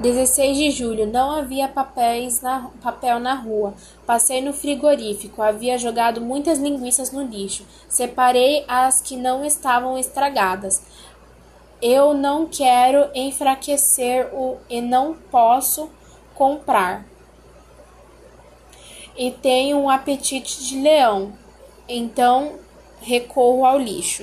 16 de julho. Não havia papéis na, papel na rua. Passei no frigorífico. Havia jogado muitas linguiças no lixo. Separei as que não estavam estragadas. Eu não quero enfraquecer o e não posso comprar. E tenho um apetite de leão. Então recorro ao lixo.